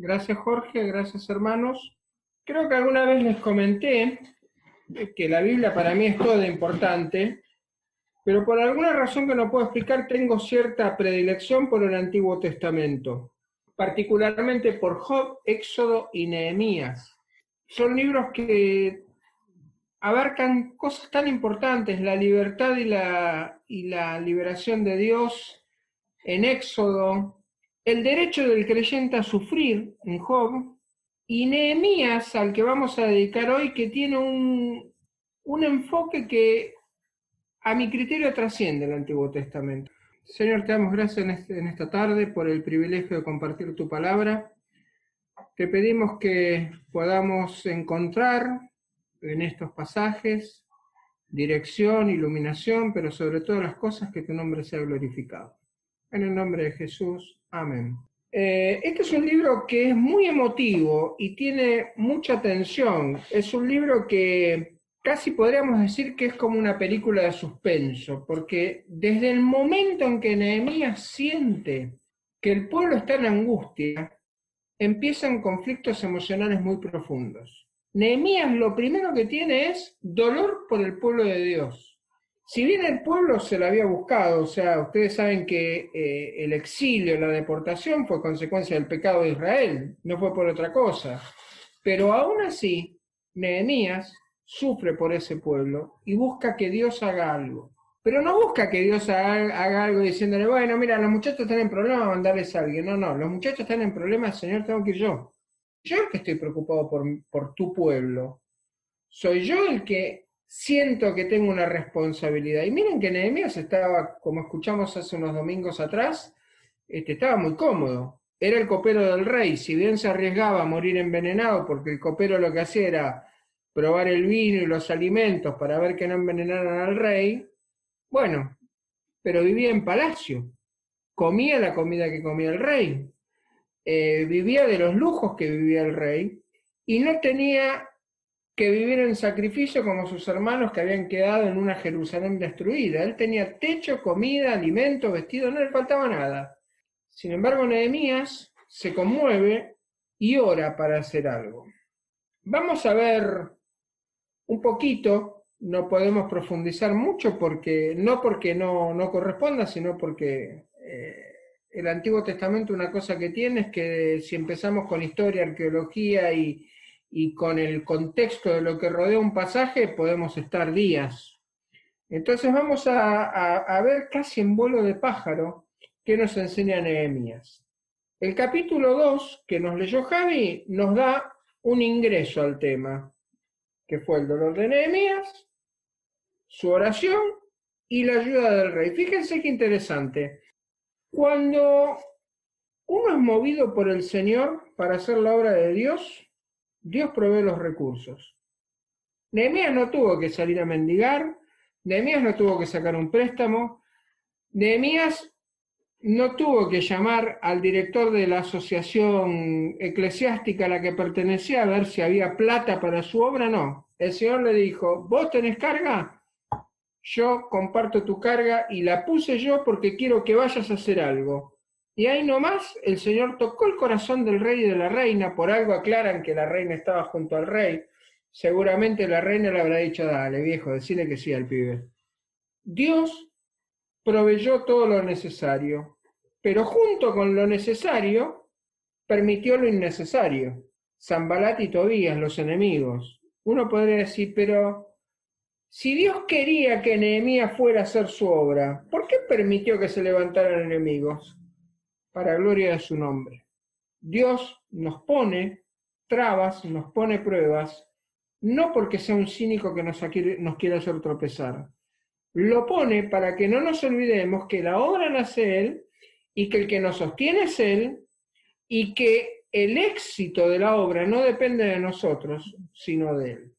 Gracias Jorge, gracias hermanos. Creo que alguna vez les comenté que la Biblia para mí es toda importante, pero por alguna razón que no puedo explicar tengo cierta predilección por el Antiguo Testamento, particularmente por Job, Éxodo y Nehemías. Son libros que abarcan cosas tan importantes, la libertad y la, y la liberación de Dios en Éxodo, el derecho del creyente a sufrir en Job, y Nehemías, al que vamos a dedicar hoy, que tiene un, un enfoque que a mi criterio trasciende el Antiguo Testamento. Señor, te damos gracias en, este, en esta tarde por el privilegio de compartir tu palabra. Te pedimos que podamos encontrar en estos pasajes dirección, iluminación, pero sobre todas las cosas que tu nombre sea glorificado. En el nombre de Jesús, amén. Eh, este es un libro que es muy emotivo y tiene mucha tensión. Es un libro que casi podríamos decir que es como una película de suspenso, porque desde el momento en que Nehemías siente que el pueblo está en angustia, empiezan conflictos emocionales muy profundos. Nehemías lo primero que tiene es dolor por el pueblo de Dios. Si bien el pueblo se lo había buscado, o sea, ustedes saben que eh, el exilio, la deportación fue consecuencia del pecado de Israel, no fue por otra cosa. Pero aún así, Nehemías sufre por ese pueblo y busca que Dios haga algo. Pero no busca que Dios haga, algo diciéndole, bueno, mira, los muchachos están en problemas, mandarles a alguien. No, no, los muchachos están en problemas, Señor, tengo que ir yo. Yo el que estoy preocupado por, por tu pueblo. Soy yo el que siento que tengo una responsabilidad. Y miren que Nehemías estaba, como escuchamos hace unos domingos atrás, este, estaba muy cómodo. Era el copero del rey, si bien se arriesgaba a morir envenenado, porque el copero lo que hacía era probar el vino y los alimentos para ver que no envenenaran al rey, bueno, pero vivía en palacio, comía la comida que comía el rey, eh, vivía de los lujos que vivía el rey y no tenía que vivir en sacrificio como sus hermanos que habían quedado en una Jerusalén destruida. Él tenía techo, comida, alimento, vestido, no le faltaba nada. Sin embargo, Nehemías se conmueve y ora para hacer algo. Vamos a ver un poquito, no podemos profundizar mucho porque no porque no, no corresponda, sino porque eh, el Antiguo Testamento una cosa que tiene es que si empezamos con historia, arqueología y, y con el contexto de lo que rodea un pasaje podemos estar días. Entonces vamos a, ver casi en vuelo de pájaro qué nos enseña Nehemías. El capítulo 2 que nos leyó Javi nos da un ingreso al tema, que fue el dolor de Nehemías, su oración y la ayuda del rey. Fíjense qué interesante. Cuando uno es movido por el Señor para hacer la obra de Dios, Dios provee los recursos. Nehemías no tuvo que salir a mendigar, Nehemías no tuvo que sacar un préstamo, Nehemías no tuvo que llamar al director de la asociación eclesiástica a la que pertenecía a ver si había plata para su obra, no. El Señor le dijo, ¿vos tenés carga? Yo comparto tu carga y la puse yo porque quiero que vayas a hacer algo. Y ahí nomás el Señor tocó el corazón del rey y de la reina, por algo aclaran que la reina estaba junto al rey. Seguramente la reina le habrá dicho, dale viejo, decirle que sí al pibe. Dios proveyó todo lo necesario, pero junto con lo necesario permitió lo innecesario. Zambalat y Tobías, los enemigos. Uno podría decir, pero si Dios quería que Nehemías fuera a hacer su obra, ¿por qué permitió que se levantaran enemigos? Para gloria de su nombre. Dios nos pone trabas, nos pone pruebas, no porque sea un cínico que nos, nos quiera hacer tropezar. Lo pone para que no nos olvidemos que la obra nace Él y que el que nos sostiene es Él y que el éxito de la obra no depende de nosotros, sino de Él.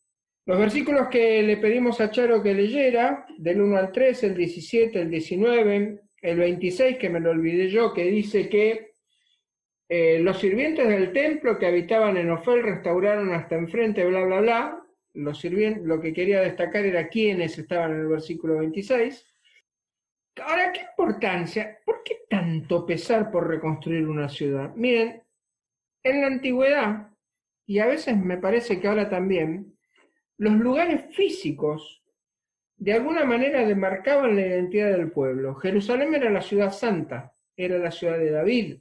Los versículos que le pedimos a Charo que leyera, del 1 al 3, el 17, el 19, el 26, que me lo olvidé yo, que dice que eh, los sirvientes del templo que habitaban en Ofel restauraron hasta enfrente, bla, bla, bla. Los sirvientes, lo que quería destacar era quiénes estaban en el versículo 26. Ahora, ¿qué importancia? ¿Por qué tanto pesar por reconstruir una ciudad? Miren, En la antigüedad, y a veces me parece que ahora también, los lugares físicos de alguna manera demarcaban la identidad del pueblo. Jerusalén era la ciudad santa, era la ciudad de David,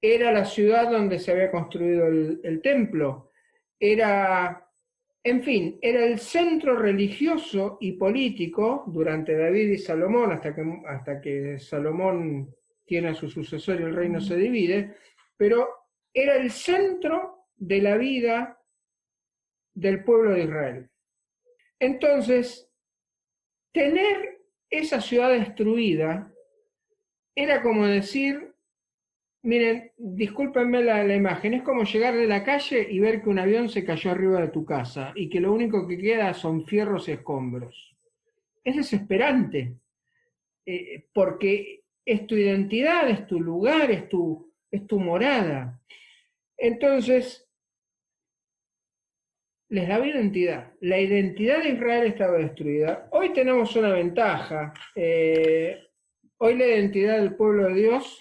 era la ciudad donde se había construido el, templo, era, en fin, era el centro religioso y político durante David y Salomón, hasta que, hasta que Salomón tiene a su sucesor y el reino se divide, pero era el centro de la vida del pueblo de Israel. Entonces, tener esa ciudad destruida era como decir, miren, discúlpenme la, imagen, es como llegar de la calle y ver que un avión se cayó arriba de tu casa y que lo único que queda son fierros y escombros. Es desesperante, eh, porque es tu identidad, es tu lugar, es tu, es tu morada. Entonces, les daba identidad. La identidad de Israel estaba destruida. Hoy tenemos una ventaja. Eh, hoy la identidad del pueblo de Dios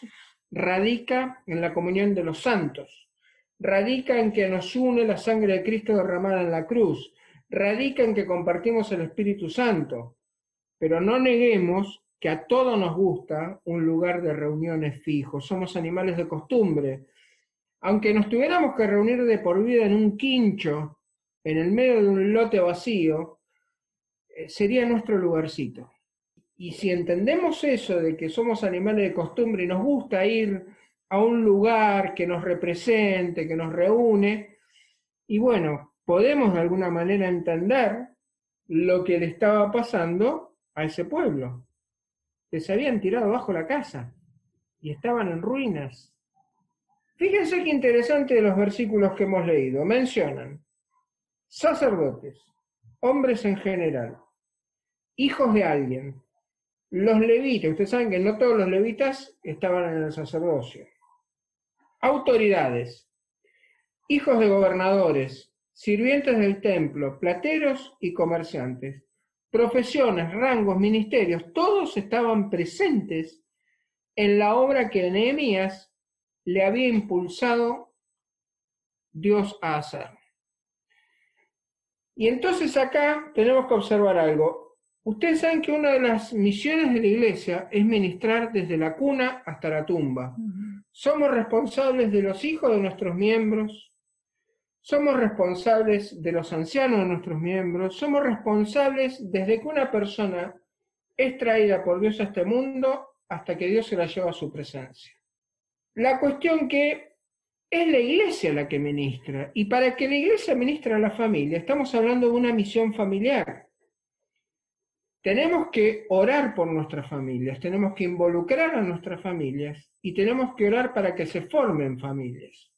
radica en la comunión de los santos. Radica en que nos une la sangre de Cristo derramada en la cruz. Radica en que compartimos el Espíritu Santo. Pero no neguemos que a todos nos gusta un lugar de reuniones fijo. Somos animales de costumbre. Aunque nos tuviéramos que reunir de por vida en un quincho en el medio de un lote vacío, eh, sería nuestro lugarcito. Y si entendemos eso de que somos animales de costumbre y nos gusta ir a un lugar que nos represente, que nos reúne, y bueno, podemos de alguna manera entender lo que le estaba pasando a ese pueblo. Que se habían tirado bajo la casa y estaban en ruinas. Fíjense qué interesante de los versículos que hemos leído. Mencionan sacerdotes, hombres en general, hijos de alguien, los levitas, ustedes saben que no todos los levitas estaban en el sacerdocio, autoridades, hijos de gobernadores, sirvientes del templo, plateros y comerciantes, profesiones, rangos, ministerios, todos estaban presentes en la obra que Nehemías le había impulsado Dios a hacer. Y entonces acá tenemos que observar algo. Ustedes saben que una de las misiones de la iglesia es ministrar desde la cuna hasta la tumba. Somos responsables de los hijos de nuestros miembros, somos responsables de los ancianos de nuestros miembros, somos responsables desde que una persona es traída por Dios a este mundo hasta que Dios se la lleva a su presencia. La cuestión que es la iglesia la que ministra. Y para que la iglesia ministre a la familia, estamos hablando de una misión familiar. Tenemos que orar por nuestras familias, tenemos que involucrar a nuestras familias y tenemos que orar para que se formen familias.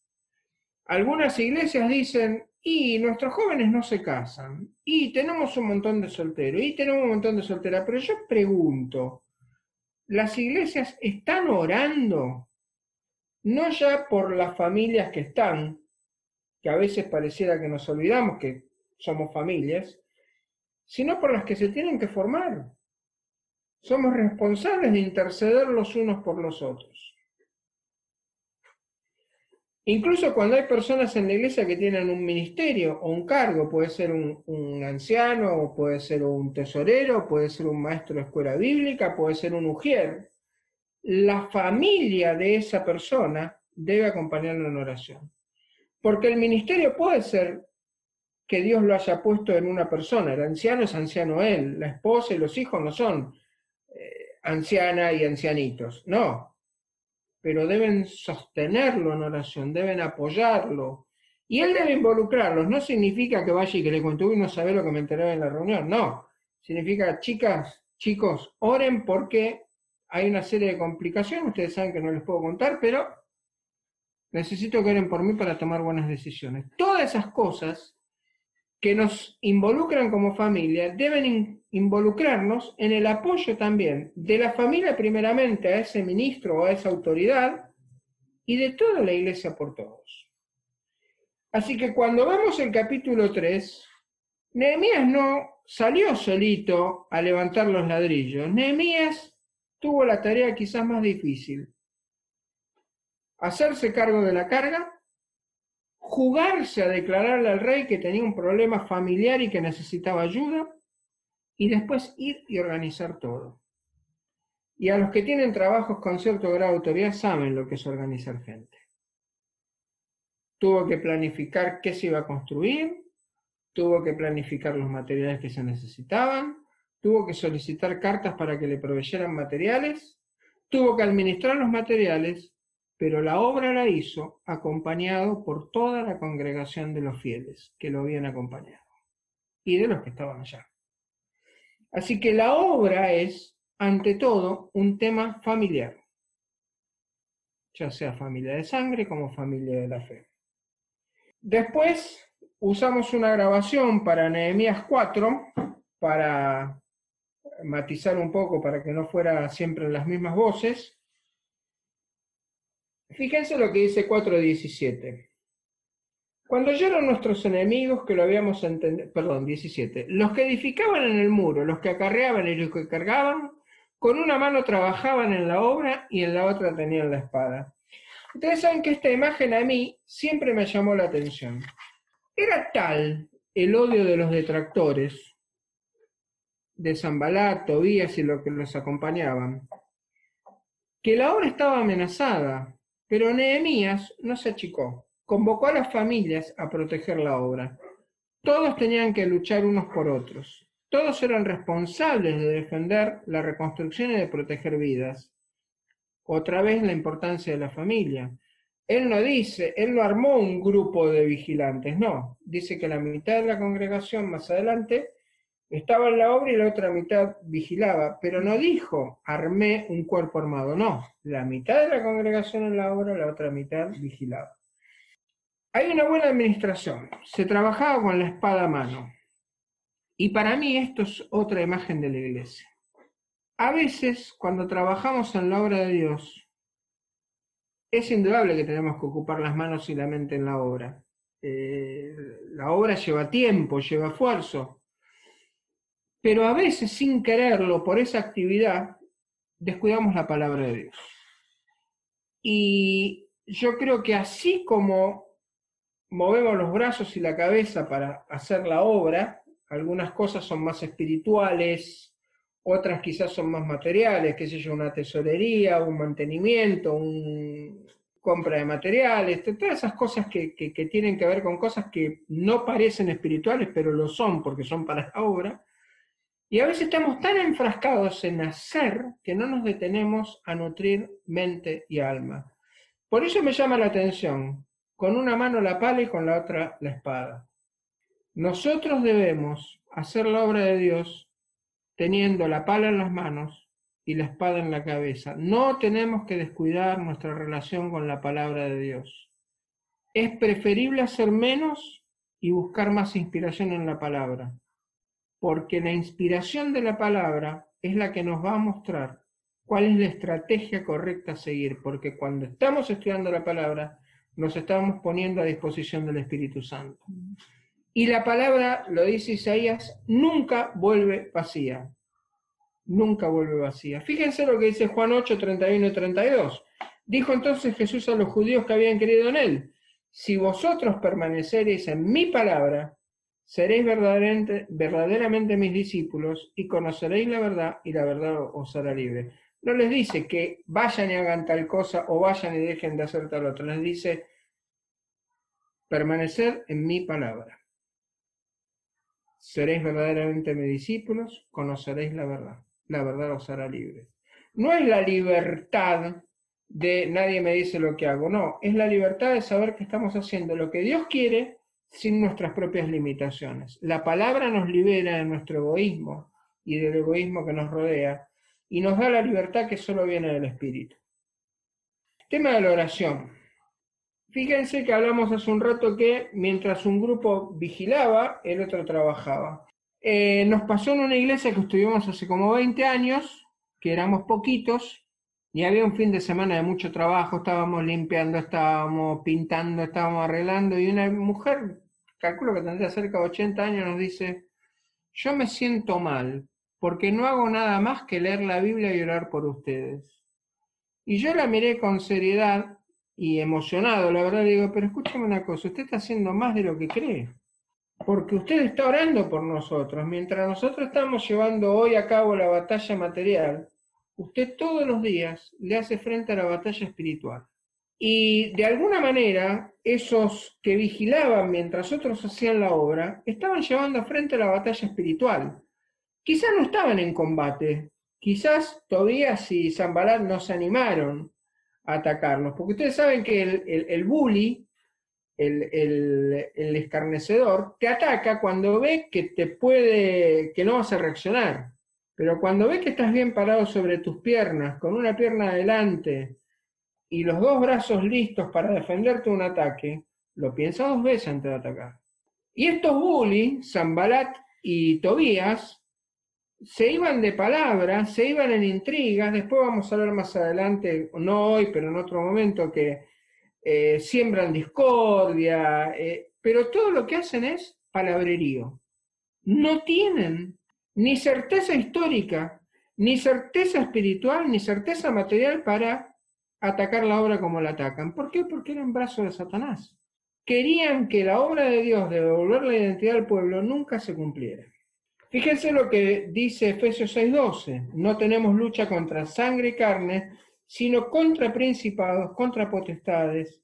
Algunas iglesias dicen, y nuestros jóvenes no se casan, y tenemos un montón de solteros, y tenemos un montón de solteras, pero yo pregunto, ¿las iglesias están orando no ya por las familias que están, que a veces pareciera que nos olvidamos que somos familias, sino por las que se tienen que formar. Somos responsables de interceder los unos por los otros. Incluso cuando hay personas en la iglesia que tienen un ministerio o un cargo, puede ser un, anciano, puede ser un tesorero, puede ser un maestro de escuela bíblica, puede ser un ujier, la familia de esa persona debe acompañarlo en oración. Porque el ministerio puede ser que Dios lo haya puesto en una persona, el anciano es anciano él, la esposa y los hijos no son eh, anciana y ancianitos, no, pero deben sostenerlo en oración, deben apoyarlo, y él debe involucrarlos, no significa que vaya y que le cuente, uy, no sabe lo que me enteré en la reunión, no, significa, chicas, chicos, oren porque hay una serie de complicaciones, ustedes saben que no les puedo contar, pero necesito que oren por mí para tomar buenas decisiones. Todas esas cosas que nos involucran como familia deben involucrarnos en el apoyo también de la familia primeramente a ese ministro o a esa autoridad y de toda la iglesia por todos. Así que cuando vamos el capítulo 3, Nehemías no salió solito a levantar los ladrillos. Nehemías tuvo la tarea quizás más difícil. Hacerse cargo de la carga jugarse a declararle al rey que tenía un problema familiar y que necesitaba ayuda, y después ir y organizar todo. Y a los que tienen trabajos con cierto grado de autoridad saben lo que es organizar gente. Tuvo que planificar qué se iba a construir, tuvo que planificar los materiales que se necesitaban, tuvo que solicitar cartas para que le proveyeran materiales, tuvo que administrar los materiales, pero la obra la hizo acompañado por toda la congregación de los fieles que lo habían acompañado y de los que estaban allá. Así que la obra es ante todo, un tema familiar, ya sea familia de sangre como familia de la fe. Después usamos una grabación para Nehemías 4 para matizar un poco para que no fuera siempre las mismas voces. Fíjense lo que dice 4.17. Cuando oyeron nuestros enemigos que lo habíamos entendido, perdón, 17, los que edificaban en el muro, los que acarreaban y los que cargaban, con una mano trabajaban en la obra y en la otra tenían la espada. Ustedes saben que esta imagen a mí siempre me llamó la atención. Era tal el odio de los detractores, de Zambalat, Tobías y los que los acompañaban, que la obra estaba amenazada, pero Nehemías no se achicó. Convocó a las familias a proteger la obra. Todos tenían que luchar unos por otros. Todos eran responsables de defender la reconstrucción y de proteger vidas. Otra vez la importancia de la familia. Él no dice, él no armó un grupo de vigilantes, no. Dice que la mitad de la congregación más adelante estaba en la obra y la otra mitad vigilaba, pero no dijo, armé un cuerpo armado, no. La mitad de la congregación en la obra, la otra mitad vigilaba. Hay una buena administración. Se trabajaba con la espada a mano. Y para mí esto es otra imagen de la iglesia. A veces, cuando trabajamos en la obra de Dios, es indudable que tenemos que ocupar las manos y la mente en la obra. Eh, la obra lleva tiempo, lleva esfuerzo. Pero a veces, sin quererlo, por esa actividad, descuidamos la palabra de Dios. Y yo creo que así como movemos los brazos y la cabeza para hacer la obra, algunas cosas son más espirituales, otras quizás son más materiales, qué sé yo, una tesorería, un mantenimiento, una compra de materiales, todas esas cosas que, que, tienen que ver con cosas que no parecen espirituales, pero lo son porque son para la obra. Y a veces estamos tan enfrascados en hacer que no nos detenemos a nutrir mente y alma. Por eso me llama la atención, con una mano la pala y con la otra la espada. Nosotros debemos hacer la obra de Dios teniendo la pala en las manos y la espada en la cabeza. No tenemos que descuidar nuestra relación con la palabra de Dios. Es preferible hacer menos y buscar más inspiración en la palabra, porque la inspiración de la palabra es la que nos va a mostrar cuál es la estrategia correcta a seguir, porque cuando estamos estudiando la palabra, nos estamos poniendo a disposición del Espíritu Santo. Y la palabra, lo dice Isaías, nunca vuelve vacía. Nunca vuelve vacía. Fíjense lo que dice Juan 8, 31 y 32. Dijo entonces Jesús a los judíos que habían creído en él, si vosotros permaneceréis en mi palabra, seréis verdaderamente, mis discípulos y conoceréis la verdad y la verdad os hará libre. No les dice que vayan y hagan tal cosa o vayan y dejen de hacer tal otra. Les dice permanecer en mi palabra. Seréis verdaderamente mis discípulos, conoceréis la verdad. La verdad os hará libres. No es la libertad de nadie me dice lo que hago, no, es la libertad de saber que estamos haciendo lo que Dios quiere sin nuestras propias limitaciones. La palabra nos libera de nuestro egoísmo y del egoísmo que nos rodea y nos da la libertad que solo viene del Espíritu. Tema de la oración. Fíjense que hablamos hace un rato que mientras un grupo vigilaba, el otro trabajaba. Eh, nos pasó en una iglesia que estuvimos hace como 20 años, que éramos poquitos, y había un fin de semana de mucho trabajo, estábamos limpiando, estábamos pintando, estábamos arreglando, y una mujer, calculo que tendría cerca de 80 años, nos dice, yo me siento mal, porque no hago nada más que leer la Biblia y orar por ustedes. Y yo la miré con seriedad y emocionado, la verdad, digo, pero escúchame una cosa, usted está haciendo más de lo que cree, porque usted está orando por nosotros, mientras nosotros estamos llevando hoy a cabo la batalla material, usted todos los días le hace frente a la batalla espiritual. Y de alguna manera, esos que vigilaban mientras otros hacían la obra, estaban llevando frente a la batalla espiritual. Quizás no estaban en combate, quizás Tobías y Zambalat no se animaron a atacarlos, porque ustedes saben que el, el, bully, el, el, escarnecedor, te ataca cuando ve que te puede, que no vas a reaccionar. Pero cuando ve que estás bien parado sobre tus piernas, con una pierna adelante, y los dos brazos listos para defenderte un ataque, lo piensa dos veces antes de atacar. Y estos bullies, Zambalat y Tobías, se iban de palabras, se iban en intrigas, después vamos a ver más adelante, no hoy, pero en otro momento, que eh, siembran discordia, eh, pero todo lo que hacen es palabrerío. No tienen ni certeza histórica, ni certeza espiritual, ni certeza material para atacar la obra como la atacan. ¿Por qué? Porque eran brazos de Satanás. Querían que la obra de Dios de devolver la identidad al pueblo nunca se cumpliera. Fíjense lo que dice Efesios 6:12. No tenemos lucha contra sangre y carne, sino contra principados, contra potestades,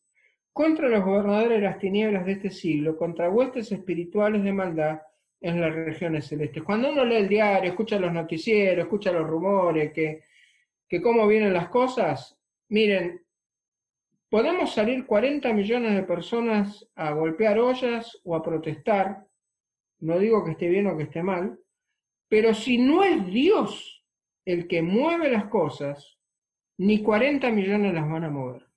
contra los gobernadores de las tinieblas de este siglo, contra huestes espirituales de maldad en las regiones celestes. Cuando uno lee el diario, escucha los noticieros, escucha los rumores, que, que cómo vienen las cosas, Miren, podemos salir 40 millones de personas a golpear ollas o a protestar, no digo que esté bien o que esté mal, pero si no es Dios el que mueve las cosas, ni 40 millones las van a mover.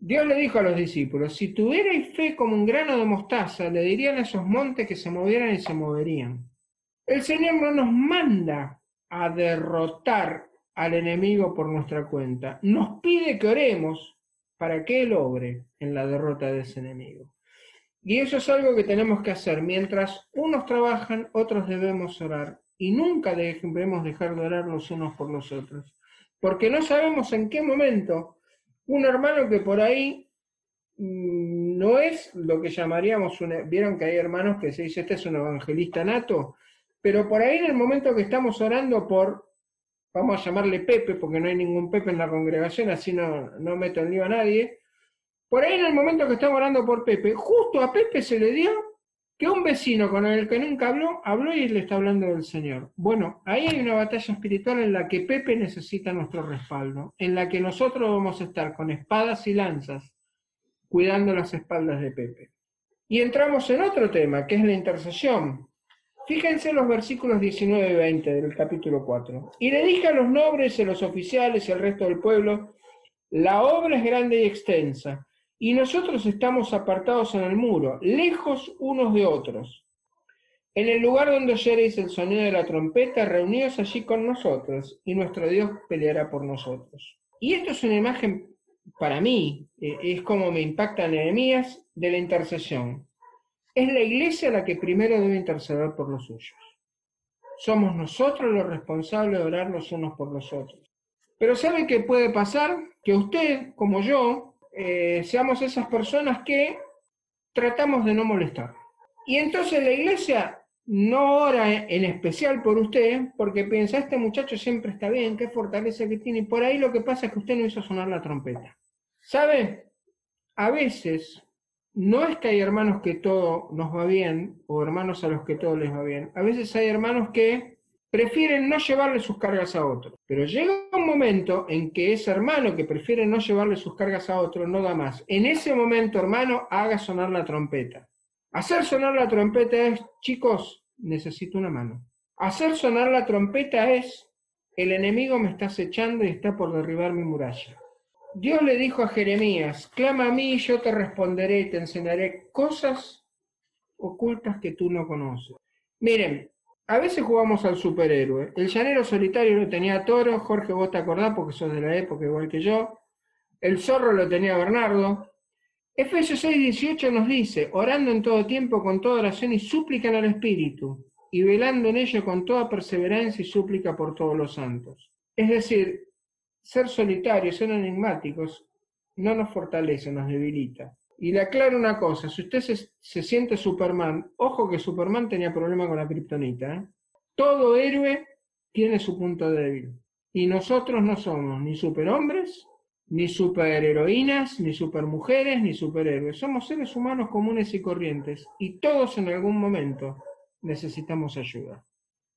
Dios le dijo a los discípulos, si tuvierais fe como un grano de mostaza, le dirían a esos montes que se movieran y se moverían. El Señor no nos manda a derrotar al enemigo por nuestra cuenta. Nos pide que oremos para que Él obre en la derrota de ese enemigo. Y eso es algo que tenemos que hacer. Mientras unos trabajan, otros debemos orar. Y nunca debemos dejar de orar los unos por los otros. Porque no sabemos en qué momento un hermano que por ahí mm, no es lo que llamaríamos, una, vieron que hay hermanos que se dice, este es un evangelista nato, pero por ahí en el momento que estamos orando por vamos a llamarle Pepe, porque no hay ningún Pepe en la congregación, así no, no meto en lío a nadie. Por ahí en el momento que estamos orando por Pepe, justo a Pepe se le dio que un vecino con el que nunca habló, habló y le está hablando del Señor. Bueno, ahí hay una batalla espiritual en la que Pepe necesita nuestro respaldo, en la que nosotros vamos a estar con espadas y lanzas, cuidando las espaldas de Pepe. Y entramos en otro tema, que es la intercesión. Fíjense los versículos 19 y 20 del capítulo 4. Y le dije a los nobles, a los oficiales y al resto del pueblo, la obra es grande y extensa, y nosotros estamos apartados en el muro, lejos unos de otros. En el lugar donde oyereis el sonido de la trompeta, reunidos allí con nosotros, y nuestro Dios peleará por nosotros. Y esto es una imagen, para mí, eh, es como me impacta Nehemías, de la intercesión. Es la iglesia la que primero debe interceder por los suyos. Somos nosotros los responsables de orar los unos por los otros. Pero ¿sabe qué puede pasar? Que usted, como yo, eh, seamos esas personas que tratamos de no molestar. Y entonces la iglesia no ora en especial por usted porque piensa, este muchacho siempre está bien, qué fortaleza que tiene. Y por ahí lo que pasa es que usted no hizo sonar la trompeta. ¿Sabe? A veces no es que hay hermanos que todo nos va bien o hermanos a los que todo les va bien. A veces hay hermanos que prefieren no llevarle sus cargas a otro. Pero llega un momento en que ese hermano que prefiere no llevarle sus cargas a otro no da más. En ese momento, hermano, haga sonar la trompeta. Hacer sonar la trompeta es, chicos, necesito una mano. Hacer sonar la trompeta es, el enemigo me está acechando y está por derribar mi muralla. Dios le dijo a Jeremías, clama a mí y yo te responderé y te enseñaré cosas ocultas que tú no conoces. Miren, a veces jugamos al superhéroe. El llanero solitario lo tenía Toro, Jorge, vos te acordás porque sos de la época igual que yo. El zorro lo tenía Bernardo. Efesios 6, 18 nos dice, orando en todo tiempo con toda oración y súplica al Espíritu, y velando en ello con toda perseverancia y súplica por todos los santos. Es decir, ser solitarios, ser enigmáticos, no nos fortalece, nos debilita. Y le aclaro una cosa, si usted se, siente Superman, ojo que Superman tenía problema con la kriptonita. ¿eh? Todo héroe tiene su punto débil. Y nosotros no somos ni superhombres, ni superheroínas, ni supermujeres, ni superhéroes. Somos seres humanos comunes y corrientes. Y todos en algún momento necesitamos ayuda.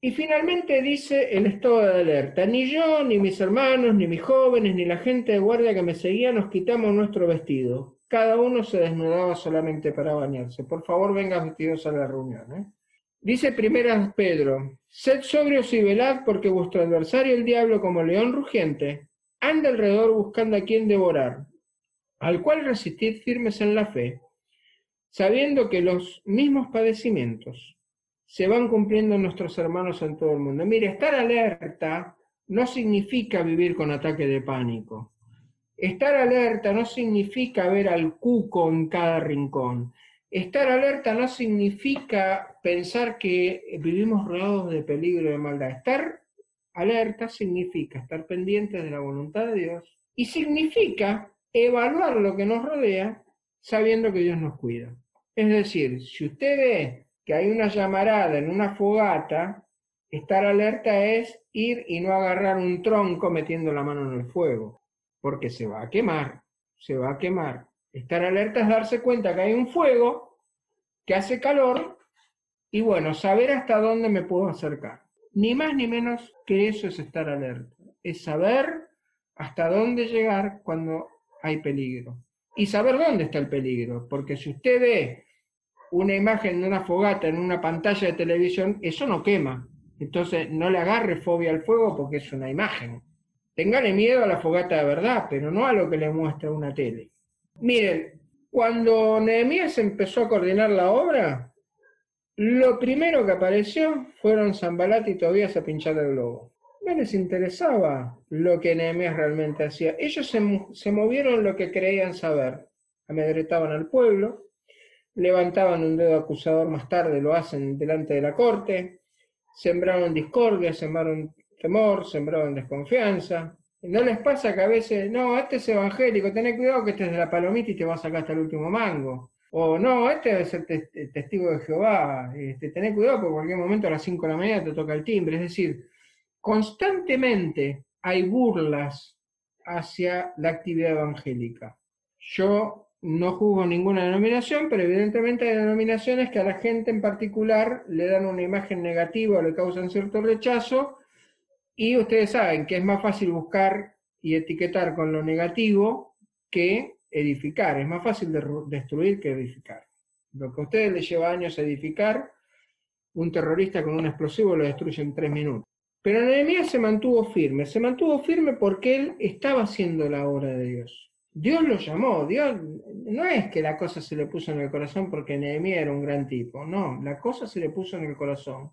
Y finalmente dice el estado de alerta. Ni yo, ni mis hermanos, ni mis jóvenes, ni la gente de guardia que me seguía nos quitamos nuestro vestido. Cada uno se desnudaba solamente para bañarse. Por favor, vengan vestidos a la reunión. ¿eh? Dice primera Pedro, sed sobrios y velad porque vuestro adversario el diablo como león rugiente anda alrededor buscando a quien devorar, al cual resistid firmes en la fe, sabiendo que los mismos padecimientos se van cumpliendo nuestros hermanos en todo el mundo. Mire, estar alerta no significa vivir con ataque de pánico. Estar alerta no significa ver al cuco en cada rincón. Estar alerta no significa pensar que vivimos rodeados de peligro y de maldad. Estar alerta significa estar pendientes de la voluntad de Dios y significa evaluar lo que nos rodea sabiendo que Dios nos cuida. Es decir, si usted ve que hay una llamarada en una fogata, estar alerta es ir y no agarrar un tronco metiendo la mano en el fuego, porque se va a quemar, se va a quemar. Estar alerta es darse cuenta que hay un fuego, que hace calor, y bueno, saber hasta dónde me puedo acercar. Ni más ni menos que eso es estar alerta, es saber hasta dónde llegar cuando hay peligro. Y saber dónde está el peligro, porque si usted ve una imagen de una fogata en una pantalla de televisión, eso no quema. Entonces no le agarre fobia al fuego porque es una imagen. Téngale miedo a la fogata de verdad, pero no a lo que le muestra una tele. Miren, cuando Nehemías empezó a coordinar la obra, lo primero que apareció fueron Zambalat y Tobías a pinchar el globo. No les interesaba lo que Nehemías realmente hacía. Ellos se, se movieron lo que creían saber. Amedretaban al pueblo, levantaban un dedo acusador más tarde, lo hacen delante de la corte, sembraron discordia, sembraron temor, sembraron desconfianza. ¿No les pasa que a veces, no, este es evangélico, ten cuidado que este es de la palomita y te va a sacar hasta el último mango? O no, este debe ser testigo de Jehová, este, cuidado porque en cualquier momento a las 5 de la mañana te toca el timbre. Es decir, constantemente hay burlas hacia la actividad evangélica. Yo no juzgo ninguna denominación, pero evidentemente hay denominaciones que a la gente en particular le dan una imagen negativa o le causan cierto rechazo, y ustedes saben que es más fácil buscar y etiquetar con lo negativo que edificar, es más fácil de destruir que edificar. Lo que a ustedes les lleva años edificar, un terrorista con un explosivo lo destruye en tres minutos. Pero Nehemías se mantuvo firme, se mantuvo firme porque él estaba haciendo la obra de Dios. Dios lo llamó, Dios no es que la cosa se le puso en el corazón porque Nehemías era un gran tipo, no, la cosa se le puso en el corazón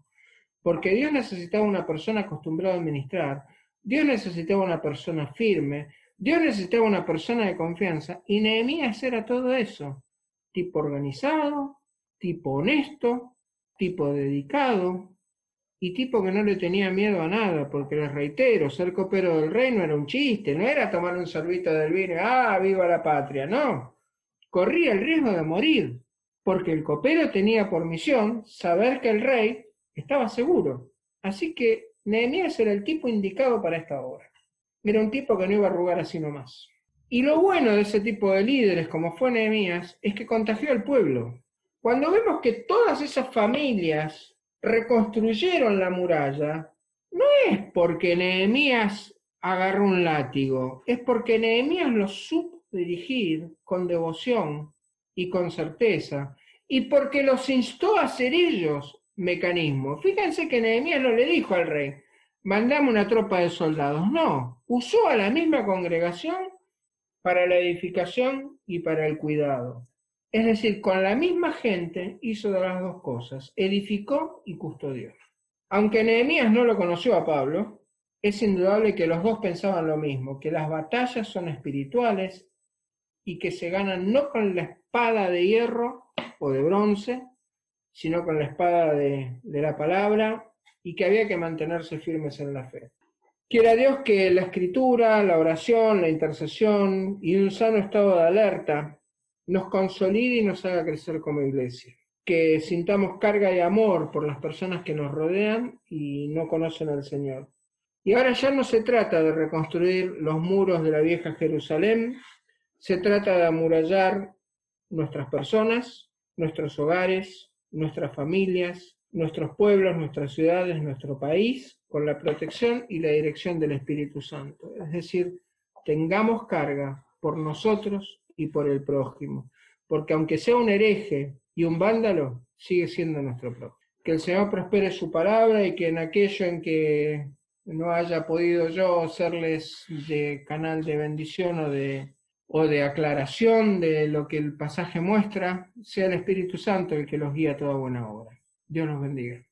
porque Dios necesitaba una persona acostumbrada a administrar, Dios necesitaba una persona firme, Dios necesitaba una persona de confianza y Nehemías era todo eso, tipo organizado, tipo honesto, tipo dedicado, y tipo que no le tenía miedo a nada, porque les reitero, ser copero del rey no era un chiste, no era tomar un sorbito del vino, ah, viva la patria, no. Corría el riesgo de morir, porque el copero tenía por misión saber que el rey estaba seguro. Así que Nehemías era el tipo indicado para esta obra. Era un tipo que no iba a arrugar así nomás. Y lo bueno de ese tipo de líderes, como fue Nehemías, es que contagió al pueblo. Cuando vemos que todas esas familias reconstruyeron la muralla, no es porque Nehemías agarró un látigo, es porque Nehemías los supo dirigir con devoción y con certeza, y porque los instó a hacer ellos mecanismos. Fíjense que Nehemías no le dijo al rey, mandame una tropa de soldados, no, usó a la misma congregación para la edificación y para el cuidado. Es decir, con la misma gente hizo de las dos cosas, edificó y custodió. Aunque Nehemías no lo conoció a Pablo, es indudable que los dos pensaban lo mismo, que las batallas son espirituales y que se ganan no con la espada de hierro o de bronce, sino con la espada de, de la palabra y que había que mantenerse firmes en la fe. Quiera Dios que la escritura, la oración, la intercesión y un sano estado de alerta nos consolide y nos haga crecer como iglesia. Que sintamos carga y amor por las personas que nos rodean y no conocen al Señor. Y ahora ya no se trata de reconstruir los muros de la vieja Jerusalén, se trata de amurallar nuestras personas, nuestros hogares, nuestras familias, nuestros pueblos, nuestras ciudades, nuestro país, con la protección y la dirección del Espíritu Santo. Es decir, tengamos carga por nosotros y por el prójimo, porque aunque sea un hereje y un vándalo, sigue siendo nuestro prójimo. Que el Señor prospere su palabra y que en aquello en que no haya podido yo serles de canal de bendición o de, o de aclaración de lo que el pasaje muestra, sea el Espíritu Santo el que los guía a toda buena obra. Dios nos bendiga.